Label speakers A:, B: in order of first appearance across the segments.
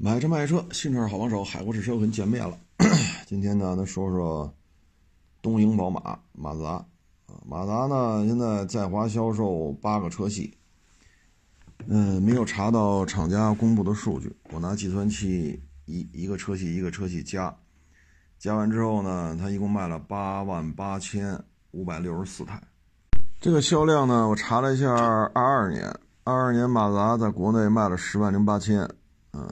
A: 买车卖车，新车好帮手，海阔试车跟见面了。今天呢，咱说说东营宝马马自达啊，马自达呢现在在华销售八个车系，嗯，没有查到厂家公布的数据。我拿计算器一一个车系一个车系加，加完之后呢，它一共卖了八万八千五百六十四台。这个销量呢，我查了一下，二二年，二二年马自达在国内卖了十万零八千，嗯。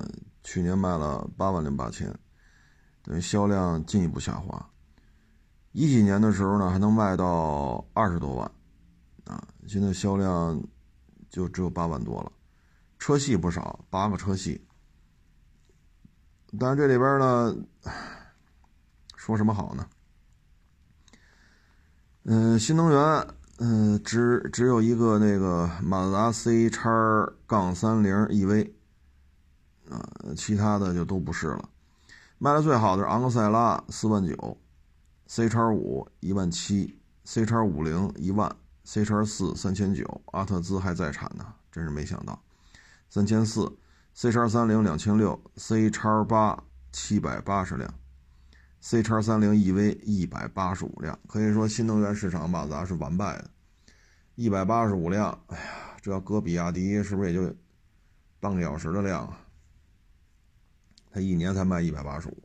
A: 去年卖了八万零八千，等于销量进一步下滑。一几年的时候呢，还能卖到二十多万，啊，现在销量就只有八万多了。车系不少，八个车系，但是这里边呢，说什么好呢？嗯，新能源，嗯，只只有一个那个马自达 C 叉杠三零 EV。啊，其他的就都不是了。卖的最好的是昂克赛拉，四万九；C 叉五一万七；C 叉五零一万；C 叉四三千九。阿特兹还在产呢，真是没想到，三千四；C 叉三零两千六；C 叉八七百八十辆；C 叉三零 EV 一百八十五辆。可以说，新能源市场马自达是完败的，一百八十五辆。哎呀，这要搁比亚迪，是不是也就半个小时的量啊？它一年才卖一百八十五，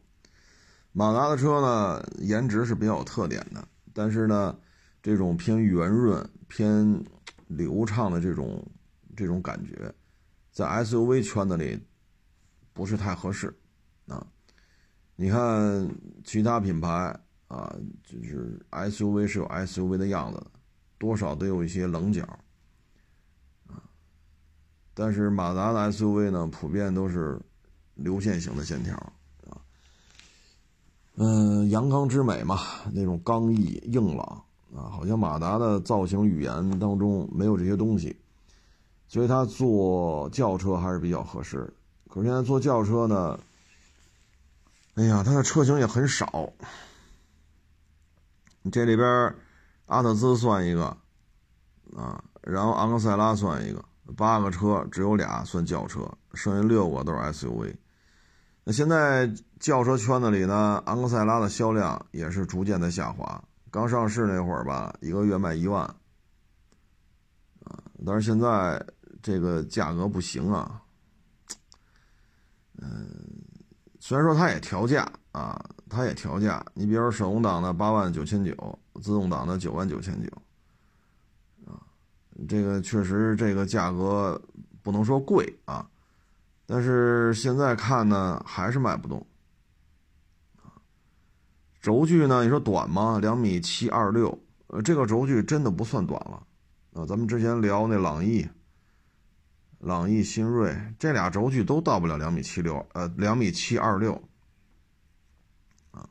A: 马达的车呢，颜值是比较有特点的，但是呢，这种偏圆润、偏流畅的这种这种感觉，在 SUV 圈子里不是太合适啊。你看其他品牌啊，就是 SUV 是有 SUV 的样子，多少都有一些棱角啊，但是马达的 SUV 呢，普遍都是。流线型的线条，啊，嗯，阳刚之美嘛，那种刚毅硬朗啊，好像马达的造型语言当中没有这些东西，所以它做轿车还是比较合适。可是现在做轿车呢，哎呀，它的车型也很少。你这里边阿特兹算一个啊，然后昂克赛拉算一个，八个车只有俩算轿车，剩下六个都是 SUV。现在轿车圈子里呢，昂克赛拉的销量也是逐渐的下滑。刚上市那会儿吧，一个月卖一万，啊，但是现在这个价格不行啊。嗯，虽然说它也调价啊，它也调价。你比如手动挡的八万九千九，自动挡的九万九千九，啊，这个确实这个价格不能说贵啊。但是现在看呢，还是卖不动。轴距呢？你说短吗？两米七二六，呃，这个轴距真的不算短了。啊，咱们之前聊那朗逸、朗逸新锐，这俩轴距都到不了两米七六，呃，两米七二六。啊，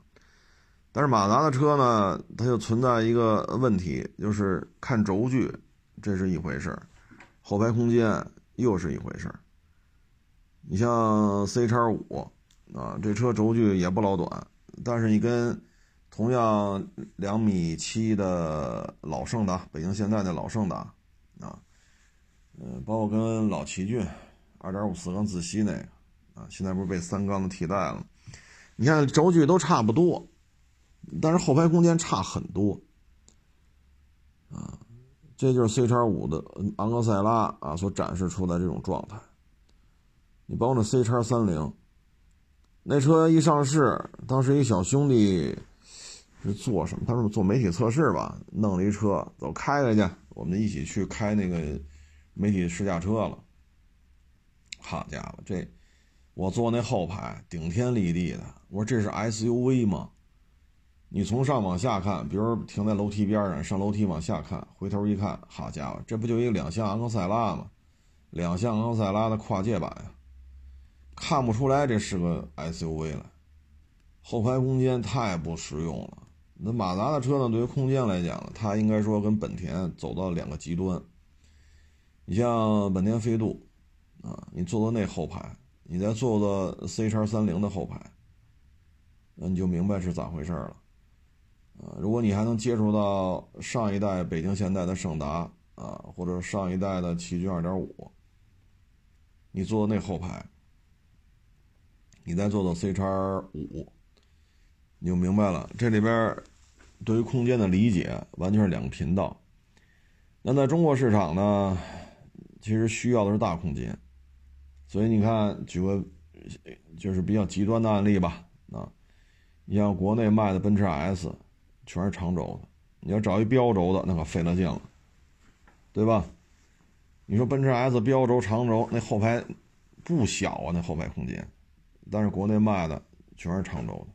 A: 但是马达的车呢，它就存在一个问题，就是看轴距，这是一回事后排空间又是一回事儿你像 C 叉五啊，这车轴距也不老短，但是你跟同样两米七的老胜达，北京现代的老胜达啊，嗯，包括跟老奇骏二点五四缸自吸那个啊，现在不是被三缸的替代了？你看轴距都差不多，但是后排空间差很多啊，这就是 C 叉五的昂克赛拉啊所展示出来这种状态。你包括那 C 叉三零，那车一上市，当时一小兄弟是做什么？他说做媒体测试吧？弄了一车，走开开去，我们一起去开那个媒体试驾车了。好家伙，这我坐那后排，顶天立地的。我说这是 SUV 吗？你从上往下看，比如停在楼梯边上，上楼梯往下看，回头一看，好家伙，这不就一两厢昂克赛拉吗？两厢昂克赛拉的跨界版呀！看不出来这是个 SUV 了，后排空间太不实用了。那马达的车呢？对于空间来讲，它应该说跟本田走到两个极端。你像本田飞度，啊，你坐到那后排，你再坐到 C 叉三零的后排，那你就明白是咋回事了。啊，如果你还能接触到上一代北京现代的胜达啊，或者上一代的奇骏二点五，你坐那后排。你再做做 C 叉五，你就明白了。这里边对于空间的理解完全是两个频道。那在中国市场呢，其实需要的是大空间，所以你看，举个就是比较极端的案例吧，啊，你像国内卖的奔驰 S，全是长轴的，你要找一标轴的，那可费了劲了，对吧？你说奔驰 S 标轴长轴，那后排不小啊，那后排空间。但是国内卖的全是长轴的，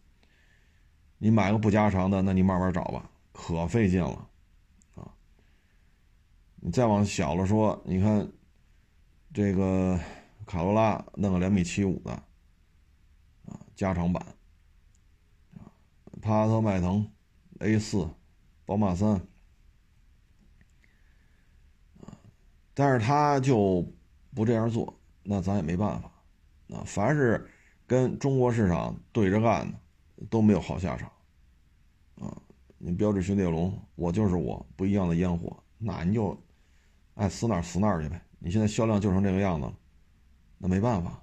A: 你买个不加长的，那你慢慢找吧，可费劲了，啊！你再往小了说，你看这个卡罗拉弄个两米七五的，啊，加长版，啊，帕萨特、迈腾、A 四、宝马三，啊，但是他就不这样做，那咱也没办法，啊，凡是。跟中国市场对着干的都没有好下场，啊，你标致雪铁龙，我就是我，不一样的烟火，那你就爱死哪死哪去呗。你现在销量就成这个样子了，那没办法。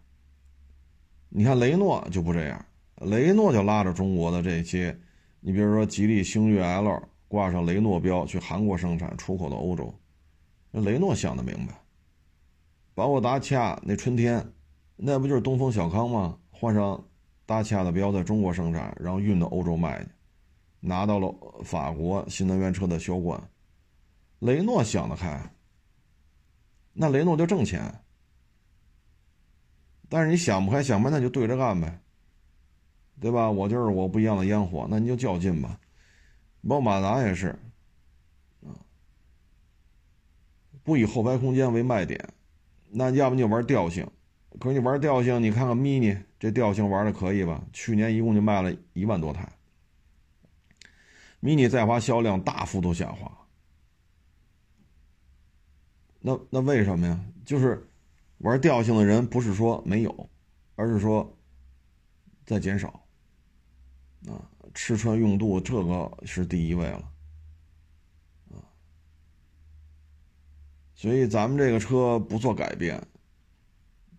A: 你看雷诺就不这样，雷诺就拉着中国的这些，你比如说吉利星越 L 挂上雷诺标去韩国生产，出口到欧洲，那雷诺想得明白。包括达契亚那春天，那不就是东风小康吗？换上大契亚的标，在中国生产，然后运到欧洲卖去，拿到了法国新能源车的销冠。雷诺想得开，那雷诺就挣钱。但是你想不开，想不开，那就对着干呗，对吧？我就是我不一样的烟火，那你就较劲吧。包括马达也是，啊，不以后排空间为卖点，那要不你就玩调性。可是你玩调性，你看看 mini 这调性玩的可以吧？去年一共就卖了一万多台，mini 在华销量大幅度下滑。那那为什么呀？就是玩调性的人不是说没有，而是说在减少。啊，吃穿用度这个是第一位了。啊，所以咱们这个车不做改变。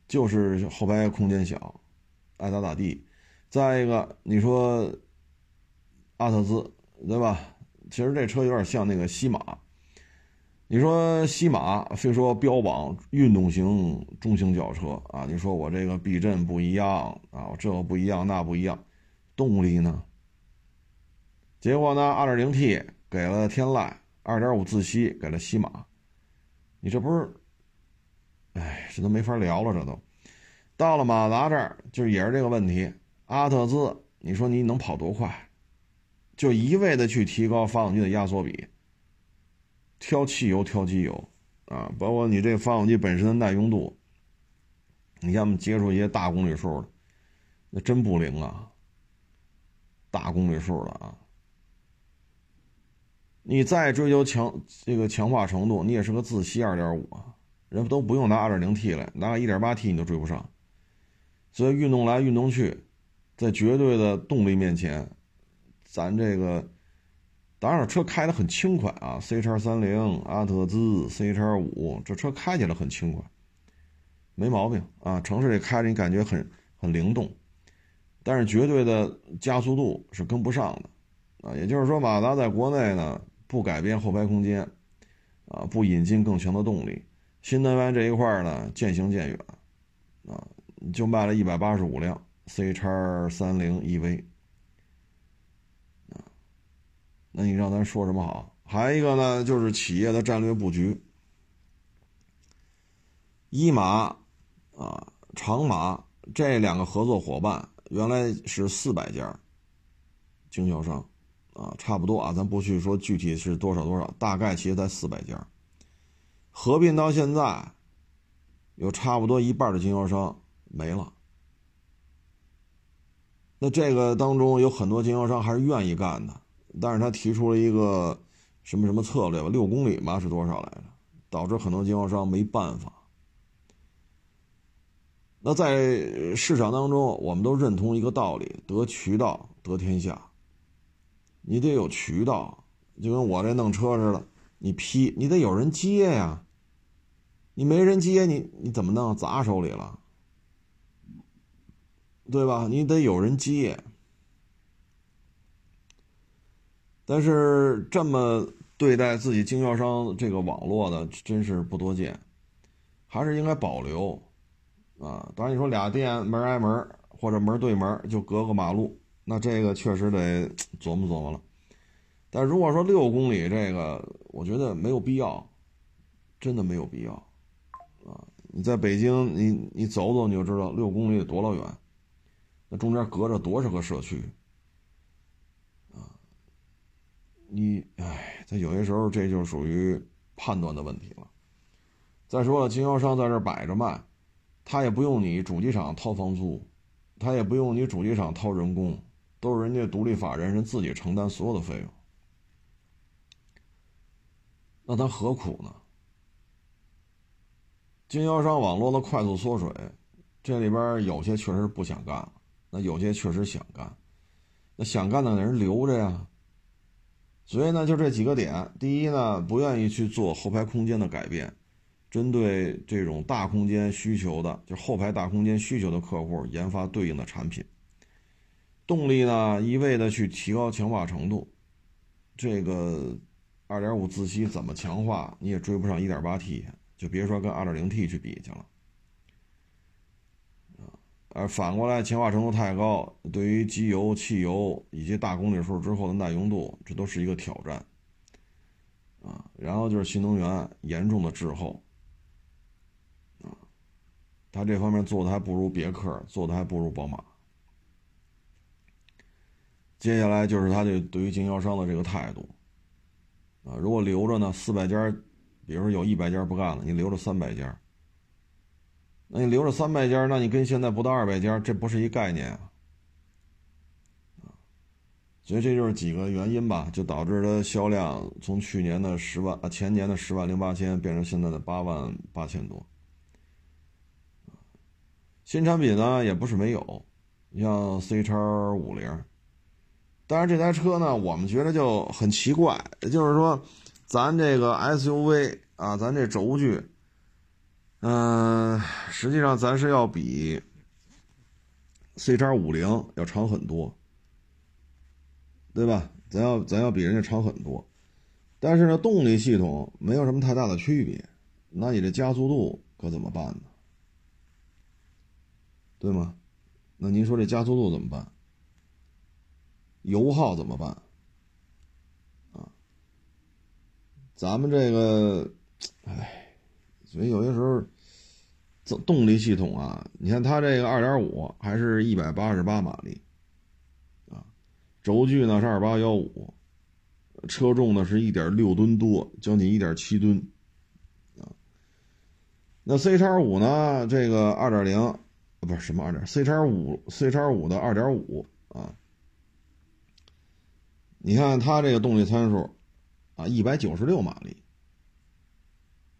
A: 就是后排空间小，爱咋咋地。再一个，你说阿特兹对吧？其实这车有点像那个西马。你说西马非说标榜运动型中型轿车啊？你说我这个避震不一样啊，我这个不一样那不一样，动力呢？结果呢，2.0T 给了天籁，2.5自吸给了西马，你这不是？哎，这都没法聊了，这都到了马达这儿，就也是这个问题。阿特兹，你说你能跑多快？就一味的去提高发动机的压缩比，挑汽油、挑机油啊，包括你这发动机本身的耐用度，你要么接触一些大功率数的，那真不灵啊。大功率数的啊，你再追求强这个强化程度，你也是个自吸2.5啊。人都不用拿 2.0T 来，拿个 1.8T 你都追不上。所以运动来运动去，在绝对的动力面前，咱这个当然车开的很轻快啊，C 叉三零、阿特兹、C 叉五，这车开起来很轻快，没毛病啊。城市里开着你感觉很很灵动，但是绝对的加速度是跟不上的啊。也就是说，马达在国内呢不改变后排空间，啊，不引进更强的动力。新能源这一块呢，渐行渐远，啊，就卖了一百八十五辆 C 叉三零 EV，啊，那你让咱说什么好？还一个呢，就是企业的战略布局，一马啊，长马这两个合作伙伴原来是四百家经销商，啊，差不多啊，咱不去说具体是多少多少，大概其实在四百家。合并到现在，有差不多一半的经销商没了。那这个当中有很多经销商还是愿意干的，但是他提出了一个什么什么策略吧，六公里嘛是多少来着？导致很多经销商没办法。那在市场当中，我们都认同一个道理：得渠道得天下。你得有渠道，就跟我这弄车似的。你批，你得有人接呀。你没人接，你你怎么弄？砸手里了，对吧？你得有人接。但是这么对待自己经销商这个网络的，真是不多见，还是应该保留啊。当然，你说俩店门挨门，或者门对门，就隔个马路，那这个确实得 琢磨琢磨了。但如果说六公里这个，我觉得没有必要，真的没有必要啊。你在北京，你你走走你就知道六公里得多老远，那中间隔着多少个社区。啊你哎，他有些时候这就属于判断的问题了。再说了，经销商在这摆着卖，他也不用你主机厂掏房租，他也不用你主机厂掏人工，都是人家独立法人，人自己承担所有的费用。那他何苦呢？经销商网络的快速缩水，这里边有些确实不想干了，那有些确实想干，那想干的人留着呀。所以呢，就这几个点。第一呢，不愿意去做后排空间的改变，针对这种大空间需求的，就后排大空间需求的客户研发对应的产品。动力呢，一味的去提高强化程度，这个2.5自吸怎么强化，你也追不上 1.8T，就别说跟 2.0T 去比去了。而反过来，强化程度太高，对于机油、汽油以及大公里数之后的耐用度，这都是一个挑战。啊，然后就是新能源严重的滞后。啊，他这方面做的还不如别克，做的还不如宝马。接下来就是他这对于经销商的这个态度。啊，如果留着呢，四百家，比如说有一百家不干了，你留着三百家。那你留着三百家，那你跟现在不到二百家，这不是一概念啊！所以这就是几个原因吧，就导致它销量从去年的十万啊，前年的十万零八千变成现在的八万八千多。新产品呢也不是没有，你像 C 叉五零，但是这台车呢，我们觉得就很奇怪，也就是说，咱这个 SUV 啊，咱这轴距。嗯，实际上咱是要比 C 叉五零要长很多，对吧？咱要咱要比人家长很多，但是呢，动力系统没有什么太大的区别，那你这加速度可怎么办呢？对吗？那您说这加速度怎么办？油耗怎么办？啊，咱们这个，哎，所以有些时候。动力系统啊，你看它这个二点五还是一百八十八马力，啊，轴距呢是二八幺五，车重呢是一点六吨多，将近一点七吨，啊，那 C 叉五呢，这个二点零，不是什么二点，C 叉五 C 叉五的二点五，你看它这个动力参数，啊，一百九十六马力。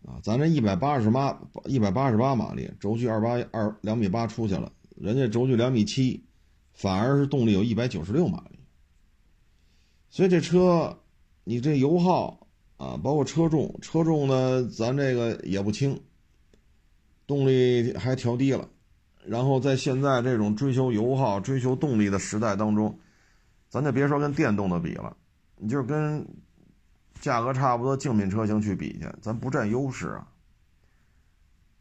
A: 啊，咱这一百八十八一百八十八马力，轴距二八二两米八出去了，人家轴距两米七，反而是动力有一百九十六马力。所以这车，你这油耗啊，包括车重，车重呢，咱这个也不轻，动力还调低了。然后在现在这种追求油耗、追求动力的时代当中，咱就别说跟电动的比了，你就是跟。价格差不多，竞品车型去比去，咱不占优势啊，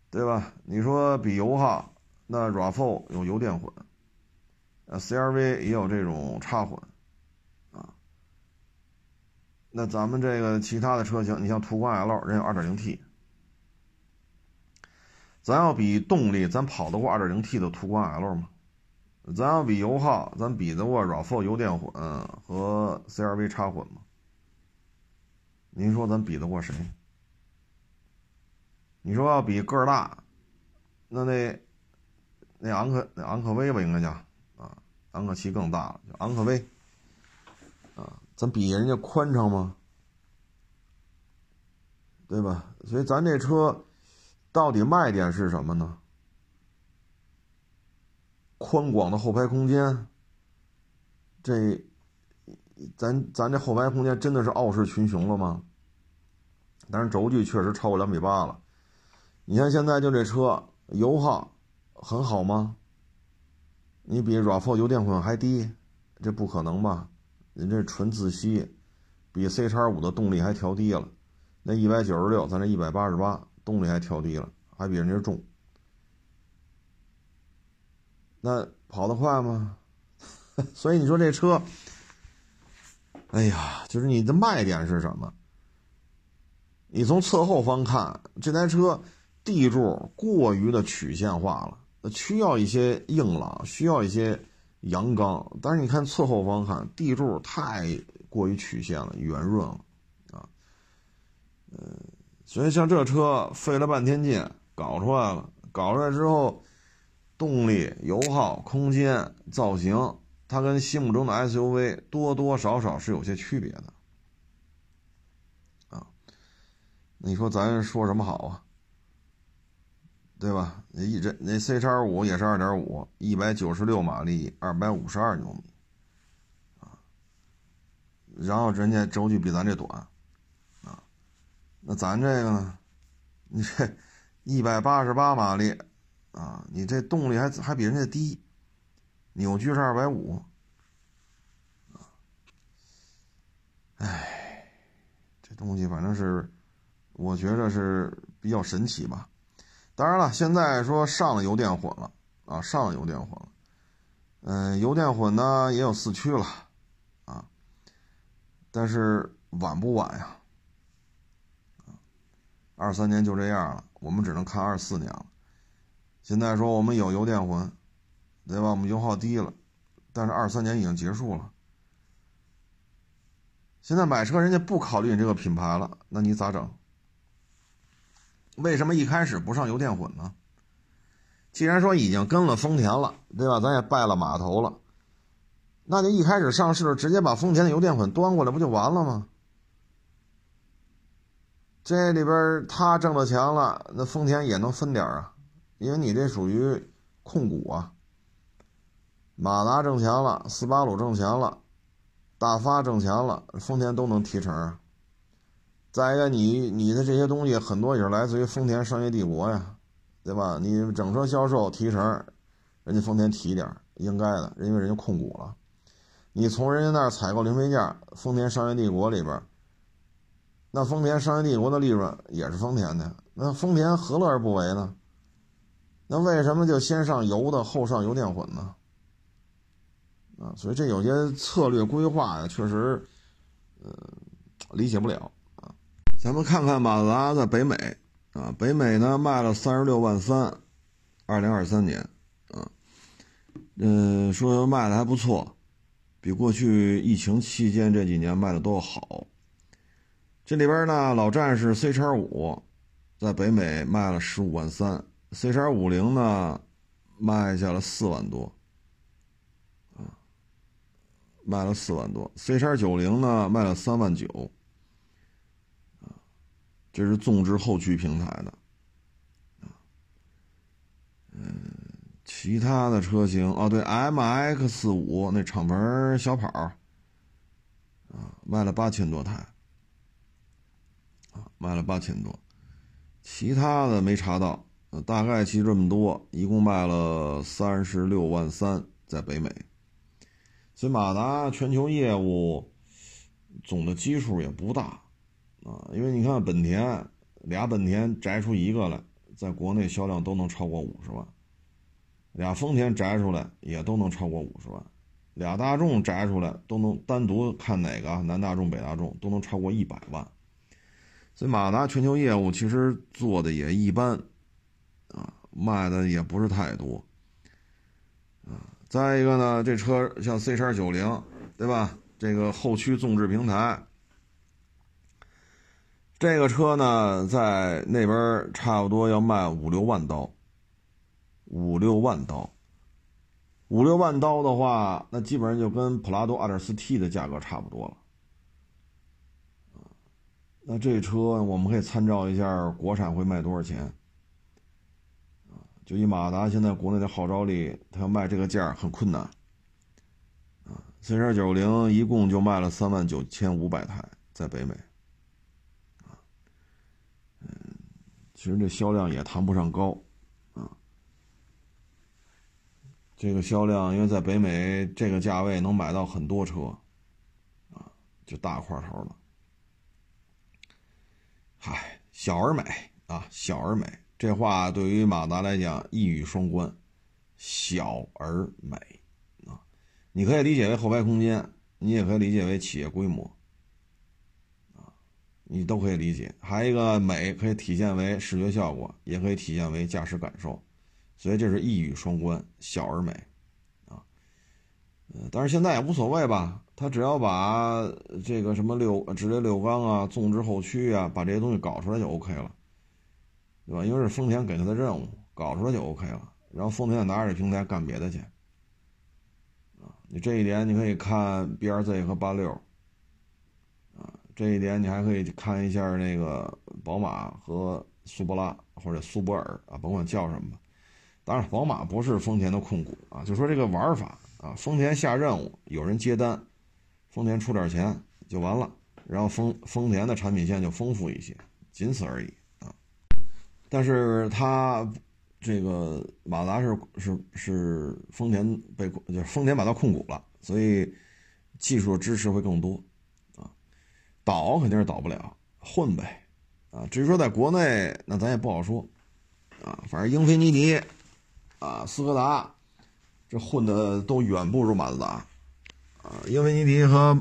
A: 对吧？你说比油耗，那 RAV4 有油电混，呃，CRV 也有这种插混，啊，那咱们这个其他的车型，你像途观 L，人有 2.0T，咱要比动力，咱跑得过 2.0T 的途观 L 吗？咱要比油耗，咱比得过 RAV4 油电混和 CRV 插混吗？您说咱比得过谁？你说要比个儿大，那那那昂克那昂克威吧，应该叫啊，昂克旗更大了，叫昂克威啊，咱比人家宽敞吗？对吧？所以咱这车到底卖点是什么呢？宽广的后排空间，这。咱咱这后排空间真的是傲视群雄了吗？但是轴距确实超过两米八了。你看现在就这车油耗很好吗？你比 RAV4 油电混还低，这不可能吧？你这纯自吸，比 C 叉五的动力还调低了，那一百九十六，咱这一百八十八，动力还调低了，还比人家重。那跑得快吗？所以你说这车，哎呀，就是你的卖点是什么？你从侧后方看，这台车地柱过于的曲线化了，需要一些硬朗，需要一些阳刚。但是你看侧后方看，地柱太过于曲线了，圆润了，啊，嗯，所以像这车费了半天劲搞出来了，搞出来之后。动力、油耗、空间、造型，它跟心目中的 SUV 多多少少是有些区别的，啊，你说咱说什么好啊？对吧？那一这那 C 叉五也是二点五，一百九十六马力，二百五十二牛米，啊，然后人家轴距比咱这短，啊，那咱这个呢？你这一百八十八马力。啊，你这动力还还比人家低，扭矩是二百五，啊，哎，这东西反正是，我觉着是比较神奇吧。当然了，现在说上了油电混了啊，上了油电混了，嗯，油电混呢也有四驱了，啊，但是晚不晚呀？二三年就这样了，我们只能看二四年了。现在说我们有油电混，对吧？我们油耗低了，但是二三年已经结束了。现在买车人家不考虑你这个品牌了，那你咋整？为什么一开始不上油电混呢？既然说已经跟了丰田了，对吧？咱也拜了码头了，那就一开始上市直接把丰田的油电混端过来不就完了吗？这里边他挣了钱了，那丰田也能分点啊。因为你这属于控股啊，马达挣钱了，斯巴鲁挣钱了，大发挣钱了，丰田都能提成。再一个，你你的这些东西很多也是来自于丰田商业帝国呀，对吧？你整车销售提成，人家丰田提点应该的，因为人家控股了。你从人家那儿采购零配件，丰田商业帝国里边，那丰田商业帝国的利润也是丰田的，那丰田何乐而不为呢？那为什么就先上油的后上油电混呢？啊，所以这有些策略规划呀，确实，呃，理解不了啊。咱们看看马自达在北美啊，北美呢卖了三十六万三，二零二三年啊，嗯，说卖的还不错，比过去疫情期间这几年卖的都要好。这里边呢，老战士 C 叉五在北美卖了十五万三。C 叉五零呢，卖下了四万多，啊，卖了四万多。C 叉九零呢，卖了三万九，啊，这是纵置后驱平台的，啊，嗯，其他的车型哦，对，MX 五那敞篷小跑，啊，卖了八千多台，啊，卖了八千多，其他的没查到。呃大概其实这么多，一共卖了三十六万三，在北美。所以马达全球业务总的基数也不大啊，因为你看本田俩本田摘出一个来，在国内销量都能超过五十万；俩丰田摘出来也都能超过五十万；俩大众摘出来都能单独看哪个南大众、北大众都能超过一百万。所以马达全球业务其实做的也一般。啊，卖的也不是太多，啊，再一个呢，这车像 C 叉九零，对吧？这个后驱纵置平台，这个车呢，在那边差不多要卖五六万刀，五六万刀，五六万刀的话，那基本上就跟普拉多 2.4T 的价格差不多了，那这车我们可以参照一下，国产会卖多少钱？就以马达现在国内的号召力，它要卖这个价很困难，啊，C 叉九零一共就卖了三万九千五百台在北美，啊，嗯，其实这销量也谈不上高，啊，这个销量，因为在北美这个价位能买到很多车，啊，就大块头的。嗨，小而美啊，小而美，这话对于马达来讲一语双关，小而美。啊，你可以理解为后排空间，你也可以理解为企业规模。啊。你都可以理解，还有一个美可以体现为视觉效果，也可以体现为驾驶感受，所以这是一语双关，小而美，啊，呃，但是现在也无所谓吧，他只要把这个什么六直列六缸啊、纵置后驱啊，把这些东西搞出来就 OK 了，对吧？因为是丰田给他的任务，搞出来就 OK 了，然后丰田拿着这平台干别的去，啊，你这一点你可以看 BRZ 和八六。啊这一点你还可以看一下那个宝马和苏博拉或者苏泊尔啊，甭管叫什么。当然，宝马不是丰田的控股啊，就说这个玩法啊，丰田下任务，有人接单，丰田出点钱就完了，然后丰丰田的产品线就丰富一些，仅此而已。但是它这个马自达是是是丰田被就是丰田把它控股了，所以技术支持会更多啊。倒肯定是倒不了，混呗，啊，至于说在国内，那咱也不好说，啊，反正英菲尼迪，啊，斯柯达，这混的都远不如马自达，啊，英菲尼迪和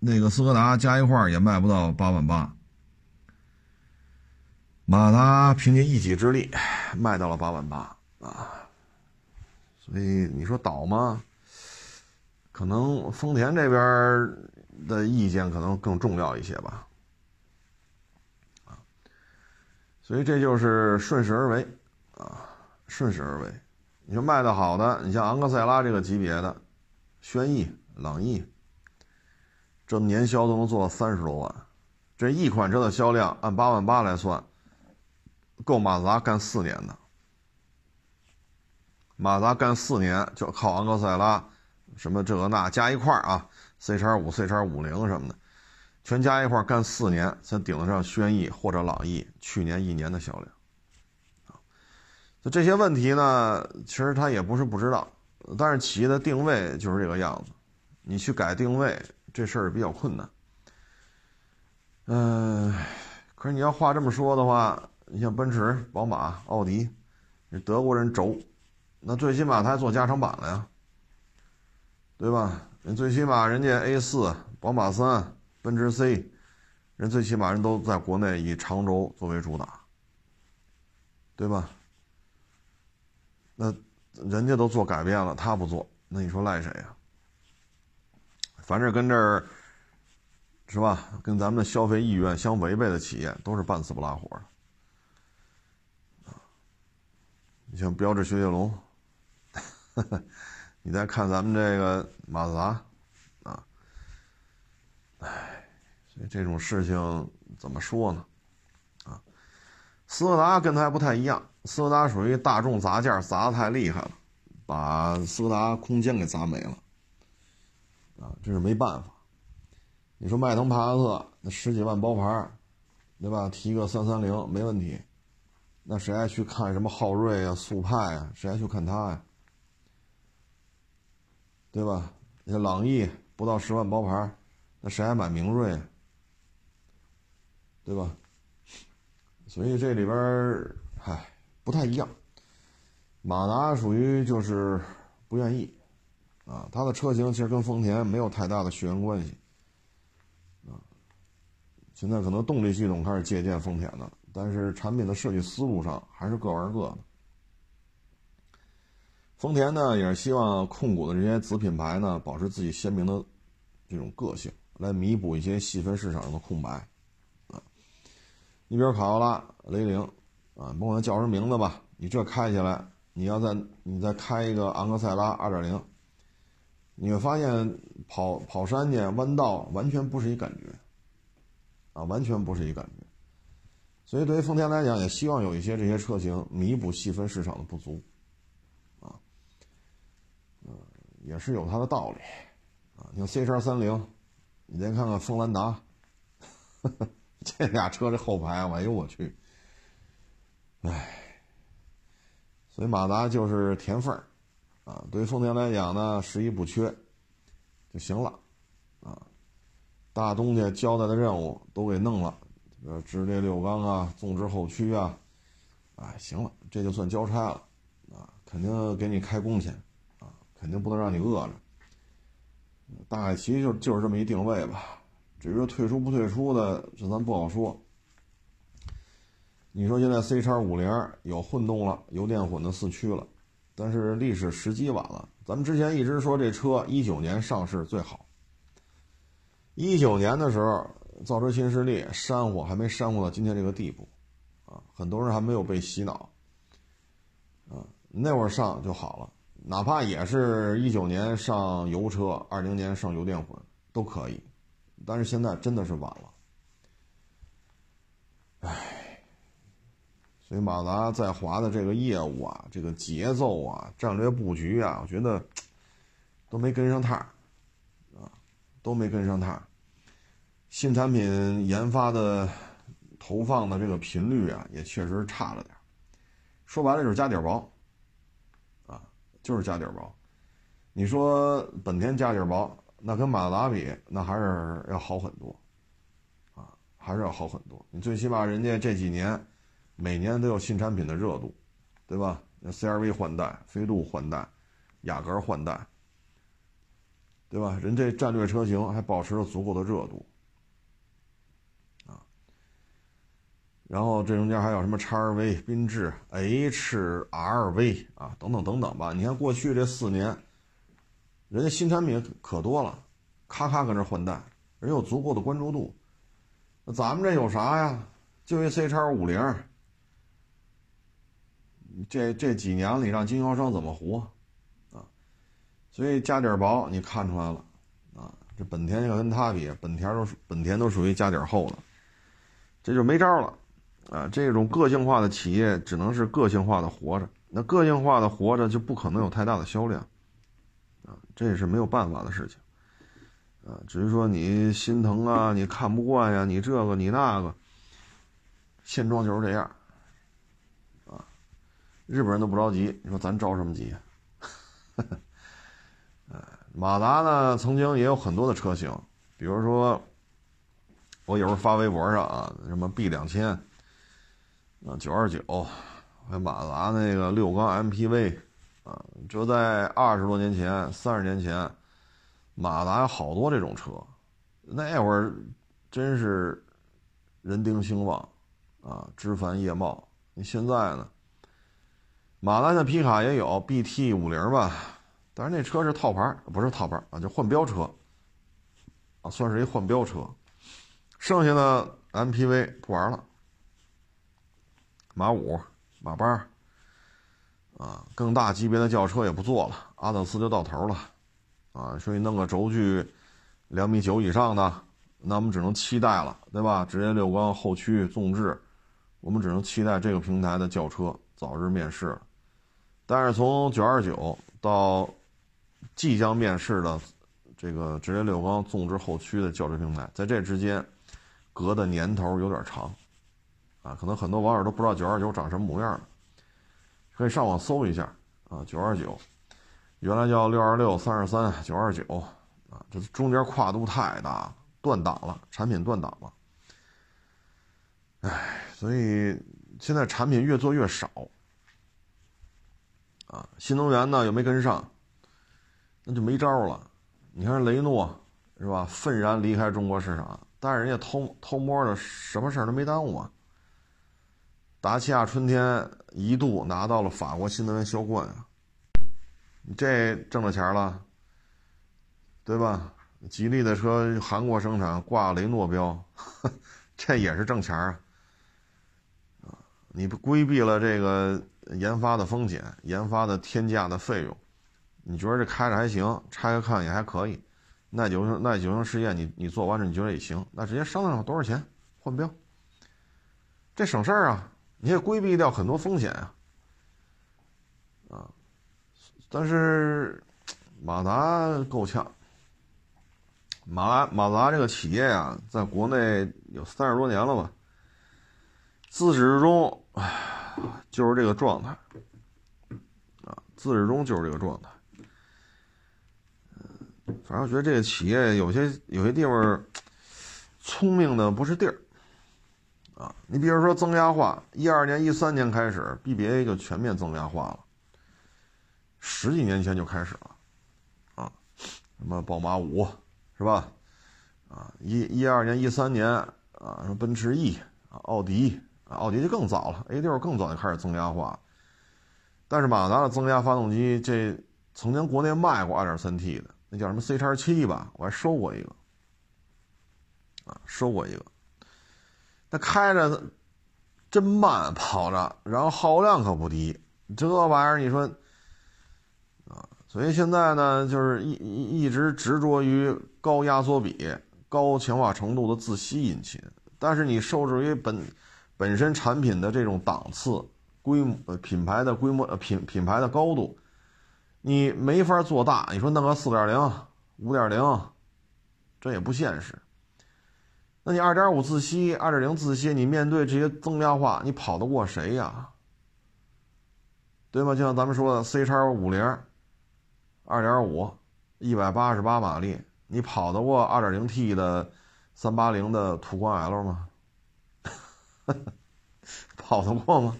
A: 那个斯柯达加一块也卖不到八万八，马达凭借一己之力卖到了八万八，啊，所以你说倒吗？可能丰田这边。的意见可能更重要一些吧，啊，所以这就是顺势而为，啊，顺势而为。你说卖的好的，你像昂克赛拉这个级别的，轩逸、朗逸，这年销都能做到三十多万，这一款车的销量按八万八来算，够马自达干四年的。马自达干四年就靠昂克赛拉，什么这个那加一块啊。C 叉五、C 叉五零什么的，全加一块干四年才顶得上轩逸或者朗逸去年一年的销量，就这些问题呢，其实他也不是不知道，但是企业的定位就是这个样子，你去改定位这事儿比较困难，嗯，可是你要话这么说的话，你像奔驰、宝马、奥迪，德国人轴，那最起码他还做加长版了呀，对吧？人最起码人家 A 四、宝马三、奔驰 C，人最起码人都在国内以长轴作为主打，对吧？那人家都做改变了，他不做，那你说赖谁呀？凡是跟这儿是吧，跟咱们的消费意愿相违背的企业，都是半死不拉活的。像标致雪铁龙。你再看咱们这个马自达，啊，唉，所以这种事情怎么说呢？啊，斯柯达跟它还不太一样，斯柯达属于大众砸件砸的太厉害了，把斯柯达空间给砸没了，啊，这是没办法。你说迈腾、帕萨特那十几万包牌，对吧？提个三三零没问题，那谁还去看什么昊锐啊、速派啊？谁还去看它呀？对吧？那朗逸不到十万包牌，那谁还买明锐？对吧？所以这里边儿，唉，不太一样。马达属于就是不愿意，啊，它的车型其实跟丰田没有太大的血缘关系，啊，现在可能动力系统开始借鉴丰田的，但是产品的设计思路上还是各玩各的。丰田呢，也是希望控股的这些子品牌呢，保持自己鲜明的这种个性，来弥补一些细分市场上的空白。啊，你比如卡罗拉、雷凌，啊，甭管叫什么名字吧，你这开起来，你要再你再开一个昂克赛拉2.0，你会发现跑跑山去、弯道完全不是一感觉，啊，完全不是一感觉。所以对于丰田来讲，也希望有一些这些车型弥补细分市场的不足。也是有它的道理，啊，你像 C 叉三零，你再看看锋兰达，这俩车这后排，哎呦我去，唉，所以马达就是填缝儿，啊，对于丰田来讲呢，十一不缺就行了，啊，大东家交代的任务都给弄了，呃，直列六缸啊，纵置后驱啊，哎，行了，这就算交差了，啊，肯定给你开工钱，啊，肯定不能让你饿着，大概其实就就是这么一定位吧。至于说退出不退出的，这咱不好说。你说现在 C 叉五零有混动了，油电混的四驱了，但是历史时机晚了。咱们之前一直说这车一九年上市最好。一九年的时候，造车新势力煽火还没煽火到今天这个地步，啊，很多人还没有被洗脑，啊，那会儿上就好了，哪怕也是一九年上油车，二零年上油电混都可以，但是现在真的是晚了，唉。所以马达在华的这个业务啊，这个节奏啊，战略布局啊，我觉得都没跟上趟啊，都没跟上趟新产品研发的投放的这个频率啊，也确实差了点说白了就是家底薄，啊，就是家底薄。你说本田家底薄，那跟马自达比，那还是要好很多，啊，还是要好很多。你最起码人家这几年。每年都有新产品的热度，对吧？那 CRV 换代，飞度换代，雅阁换代，对吧？人这战略车型还保持了足够的热度，然后这中间还有什么叉 V、缤智、HRV 啊，等等等等吧。你看过去这四年，人家新产品可多了，咔咔搁那换代，人有足够的关注度。那咱们这有啥呀？就一 C 叉五零。这这几年了，你让经销商怎么活，啊？所以家底薄，你看出来了，啊？这本田要跟他比，本田都本田都属于家底厚的，这就没招了，啊！这种个性化的企业只能是个性化的活着，那个性化的活着就不可能有太大的销量，啊，这也是没有办法的事情，啊，至于说你心疼啊，你看不惯呀，你这个你那个，现状就是这样。啊日本人都不着急，你说咱着什么急？呃，马达呢，曾经也有很多的车型，比如说，我有时候发微博上啊，什么 B 两千，啊九二九，还有马达那个六缸 MPV，啊，这在二十多年前、三十年前，马达有好多这种车，那会儿真是人丁兴旺，啊，枝繁叶茂。你现在呢？马达的皮卡也有 BT 五零吧，但是那车是套牌，不是套牌啊，就换标车，啊，算是一换标车。剩下的 MPV 不玩了，马五、马八，啊，更大级别的轿车也不做了，阿特斯就到头了，啊，所以弄个轴距两米九以上的，那我们只能期待了，对吧？直接六缸后驱纵置，我们只能期待这个平台的轿车早日面世了。但是从九二九到即将面世的这个直列六缸纵置后驱的轿车平台，在这之间隔的年头有点长，啊，可能很多网友都不知道九二九长什么模样，可以上网搜一下啊，九二九原来叫六二六、三二三、九二九啊，这中间跨度太大，断档了，产品断档了，唉，所以现在产品越做越少。啊，新能源呢又没跟上，那就没招了。你看雷诺是吧，愤然离开中国市场，但是人家偷偷摸的，什么事儿都没耽误啊。达契亚春天一度拿到了法国新能源销冠啊，你这挣着钱了，对吧？吉利的车韩国生产挂雷诺标，这也是挣钱啊。啊，你不规避了这个。研发的风险，研发的天价的费用，你觉得这开着还行，拆开看也还可以。耐久性耐久性试验，你你做完了，你觉得也行，那直接商量多少钱换标，这省事儿啊，你也规避掉很多风险啊。啊，但是马达够呛，马马达这个企业啊，在国内有三十多年了吧，自始至终，唉。就是这个状态，啊，自始至终就是这个状态。反正我觉得这个企业有些有些地方聪明的不是地儿啊。你比如说增压化，一二年、一三年开始，BBA 就全面增压化了，十几年前就开始了啊。什么宝马五是吧？啊，一一二年、一三年啊，什么奔驰 E 啊、奥迪啊，奥迪就更早了，A 六更早就开始增压化。但是马自达的增压发动机这。曾经国内卖过 2.3T 的，那叫什么 C 叉七吧，我还收过一个，啊，收过一个。开着真慢，跑着，然后耗量可不低。这玩意儿你说，啊，所以现在呢，就是一一直执着于高压缩比、高强化程度的自吸引擎，但是你受制于本本身产品的这种档次、规模、品牌的规模、品品牌的高度。你没法做大，你说弄个四点零、五点零，这也不现实。那你二点五自吸、二点零自吸，你面对这些增压化，你跑得过谁呀？对吗？就像咱们说的 C 叉五零，二点五，一百八十八马力，你跑得过二点零 T 的三八零的途观 L 吗？跑得过吗？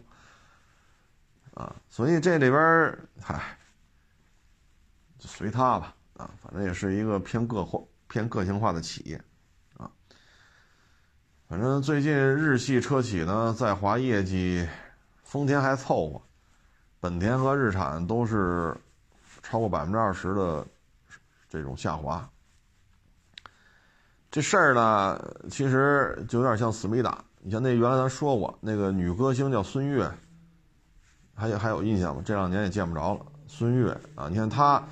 A: 啊，所以这里边，嗨。就随他吧，啊，反正也是一个偏个化、偏个性化的企业，反正最近日系车企呢在华业绩，丰田还凑合，本田和日产都是超过百分之二十的这种下滑。这事儿呢，其实就有点像思密达，你像那原来咱说过那个女歌星叫孙悦，还有还有印象吗？这两年也见不着了，孙悦啊，你看她。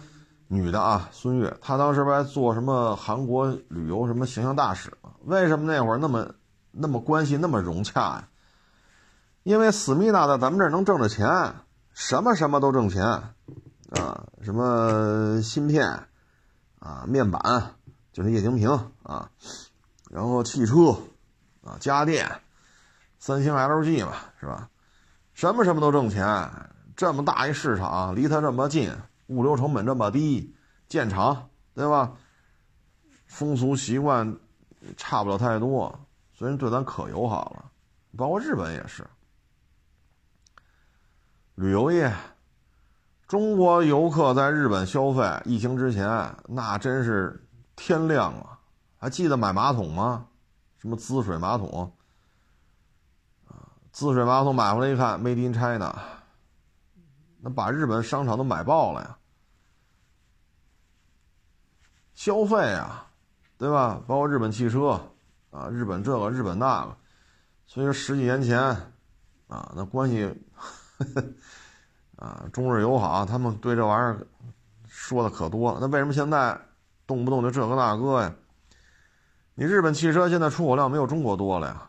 A: 女的啊，孙悦，她当时不还做什么韩国旅游什么形象大使吗？为什么那会儿那么那么关系那么融洽呀？因为思密达在咱们这儿能挣着钱，什么什么都挣钱啊，什么芯片啊、面板，就是液晶屏啊，然后汽车啊、家电，三星、LG 嘛，是吧？什么什么都挣钱，这么大一市场，离它这么近。物流成本这么低，建厂对吧？风俗习惯差不了太多，所以对咱可友好了。包括日本也是，旅游业，中国游客在日本消费，疫情之前那真是天亮了。还记得买马桶吗？什么滋水马桶？滋水马桶买回来一看，Made in China。那把日本商场都买爆了呀！消费啊，对吧？包括日本汽车啊，日本这个日本那个，所以说十几年前啊，那关系 啊，中日友好，他们对这玩意儿说的可多。那为什么现在动不动就这个那个呀？你日本汽车现在出口量没有中国多了呀？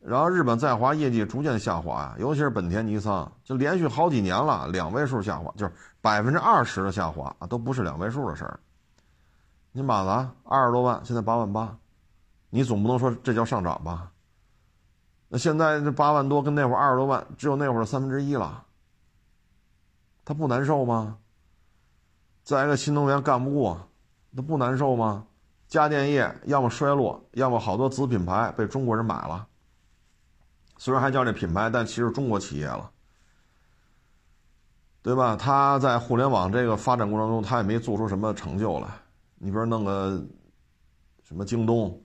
A: 然后日本在华业绩逐渐下滑呀，尤其是本田、尼桑，就连续好几年了，两位数下滑，就是百分之二十的下滑啊，都不是两位数的事儿。你马自达二十多万，现在八万八，你总不能说这叫上涨吧？那现在这八万多跟那会儿二十多万，只有那会儿三分之一了，他不难受吗？再一个新能源干不过，他不难受吗？家电业要么衰落，要么好多子品牌被中国人买了。虽然还叫这品牌，但其实中国企业了，对吧？他在互联网这个发展过程中，他也没做出什么成就来。你比如弄个什么京东、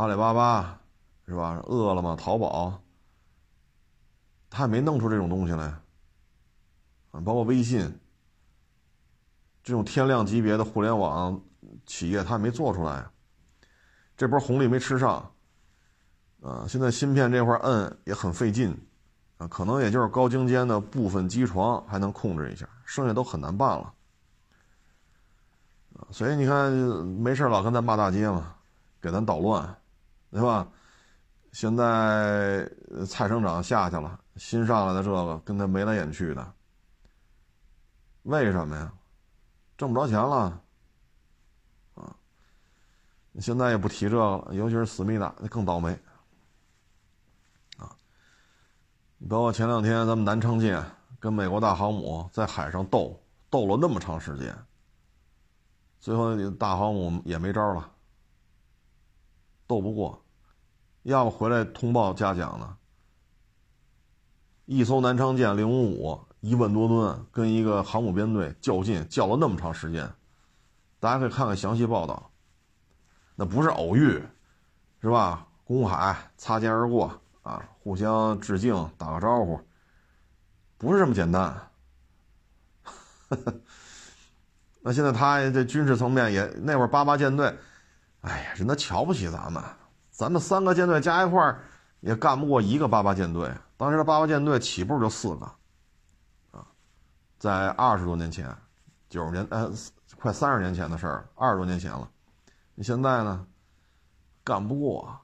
A: 阿里巴巴，是吧？饿了么、淘宝，他也没弄出这种东西来。啊，包括微信这种天量级别的互联网企业，他也没做出来。这波红利没吃上。啊，现在芯片这块摁也很费劲，啊，可能也就是高精尖的部分机床还能控制一下，剩下都很难办了。所以你看，没事老跟咱骂大街嘛，给咱捣乱，对吧？现在蔡省长下去了，新上来的这个跟他眉来眼去的，为什么呀？挣不着钱了，啊，现在也不提这个了，尤其是思密达，那更倒霉。啊包括前两天咱们南昌舰跟美国大航母在海上斗斗了那么长时间，最后大航母也没招了，斗不过，要不回来通报嘉奖呢？一艘南昌舰零五五一万多吨，跟一个航母编队较劲，较了那么长时间，大家可以看看详细报道。那不是偶遇，是吧？公海擦肩而过啊，互相致敬，打个招呼，不是这么简单。那现在他这军事层面也那会儿八八舰队，哎呀，人家瞧不起咱们，咱们三个舰队加一块儿也干不过一个八八舰队。当时的八八舰队起步就四个，啊，在二十多年前，九十年呃快三十年前的事儿，二十多年前了。你现在呢，干不过。啊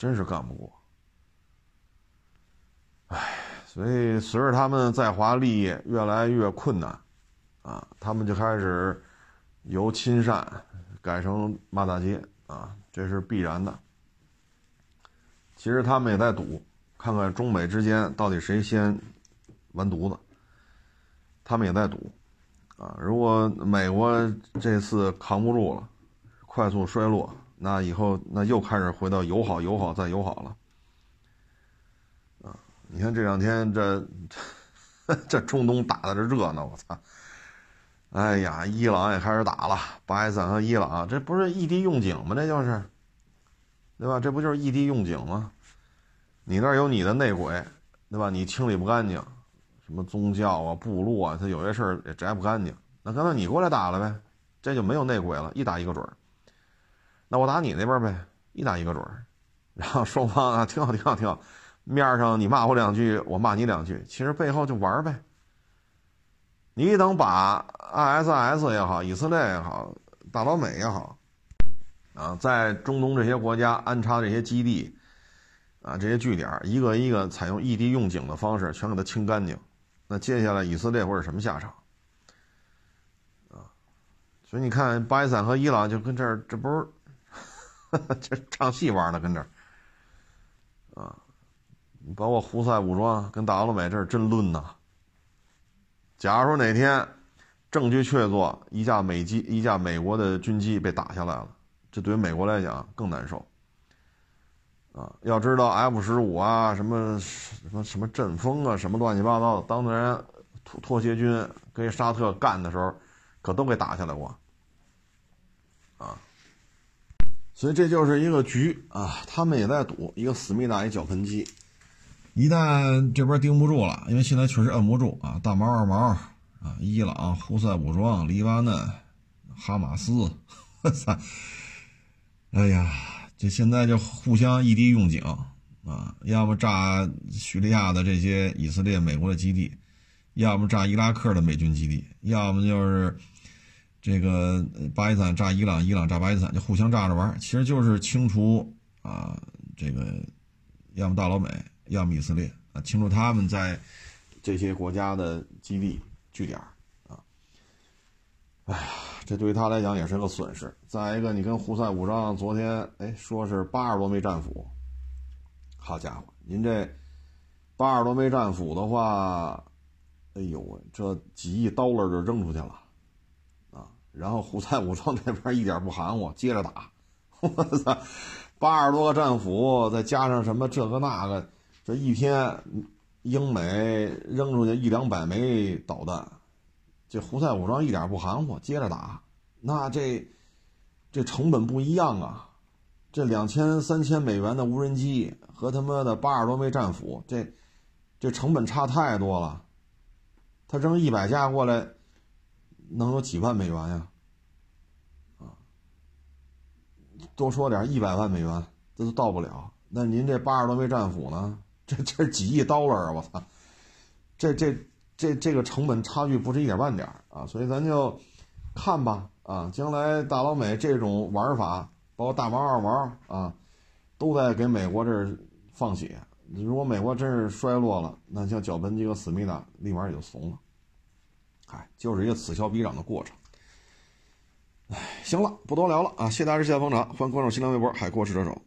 A: 真是干不过，哎，所以随着他们在华利益越来越困难，啊，他们就开始由亲善改成骂大街啊，这是必然的。其实他们也在赌，看看中美之间到底谁先完犊子。他们也在赌，啊，如果美国这次扛不住了，快速衰落。那以后那又开始回到友好、友好再友好了，啊！你看这两天这 这中东打的这热闹，我操！哎呀，伊朗也开始打了，巴基斯坦和伊朗，这不是异地用警吗？这就是，对吧？这不就是异地用警吗？你那儿有你的内鬼，对吧？你清理不干净，什么宗教啊、部落啊，他有些事儿也摘不干净。那刚才你过来打了呗，这就没有内鬼了，一打一个准儿。那我打你那边呗，一打一个准儿，然后双方啊挺好挺好挺好，面上你骂我两句，我骂你两句，其实背后就玩呗。你等把 ISIS 也好，以色列也好，大老美也好，啊，在中东这些国家安插这些基地，啊，这些据点，一个一个采用异地用警的方式，全给它清干净，那接下来以色列会是什么下场？啊，所以你看，巴基斯坦和伊朗就跟这儿，这不是。这唱戏玩呢，跟这儿啊，包括胡塞武装跟大老美这儿真论呐。假如说哪天证据确凿，一架美机、一架美国的军机被打下来了，这对于美国来讲更难受啊。要知道 F 十五啊，什么什么什么阵风啊，什么乱七八糟的，当年拖拖鞋军跟沙特干的时候，可都给打下来过啊。所以这就是一个局啊，他们也在赌一个思密达一脚盆机，一旦这边盯不住了，因为现在确实摁不住啊，大毛二毛啊，伊朗、胡塞武装、黎巴嫩、哈马斯，我操！哎呀，这现在就互相异地用警啊，要么炸叙利亚的这些以色列、美国的基地，要么炸伊拉克的美军基地，要么就是。这个巴基斯坦炸伊朗，伊朗炸巴基斯坦，就互相炸着玩其实就是清除啊，这个要么大老美，要么以色列啊，清除他们在这些国家的基地据点啊。哎呀，这对于他来讲也是个损失。再一个，你跟胡塞武装昨天哎说是八十多枚战斧，好家伙，您这八十多枚战斧的话，哎呦喂，这几亿刀了就扔出去了啊。然后胡塞武装这边一点不含糊，接着打。我操，八十多个战斧，再加上什么这个那个，这一天英美扔出去一两百枚导弹，这胡塞武装一点不含糊，接着打。那这这成本不一样啊！这两千三千美元的无人机和他妈的八十多枚战斧，这这成本差太多了。他扔一百架过来。能有几万美元呀？啊，多说点，一百万美元这都到不了。那您这八十多枚战斧呢？这这几亿刀了啊！我操，这这这这个成本差距不是一点半点啊！所以咱就看吧啊，将来大老美这种玩法，包括大毛二毛啊，都在给美国这放血。如果美国真是衰落了，那像脚盆机和思密达立马也就怂了。哎，就是一个此消彼长的过程。哎，行了，不多聊了啊！谢谢大家支持捧场，欢迎关注新浪微博“海阔试车手”。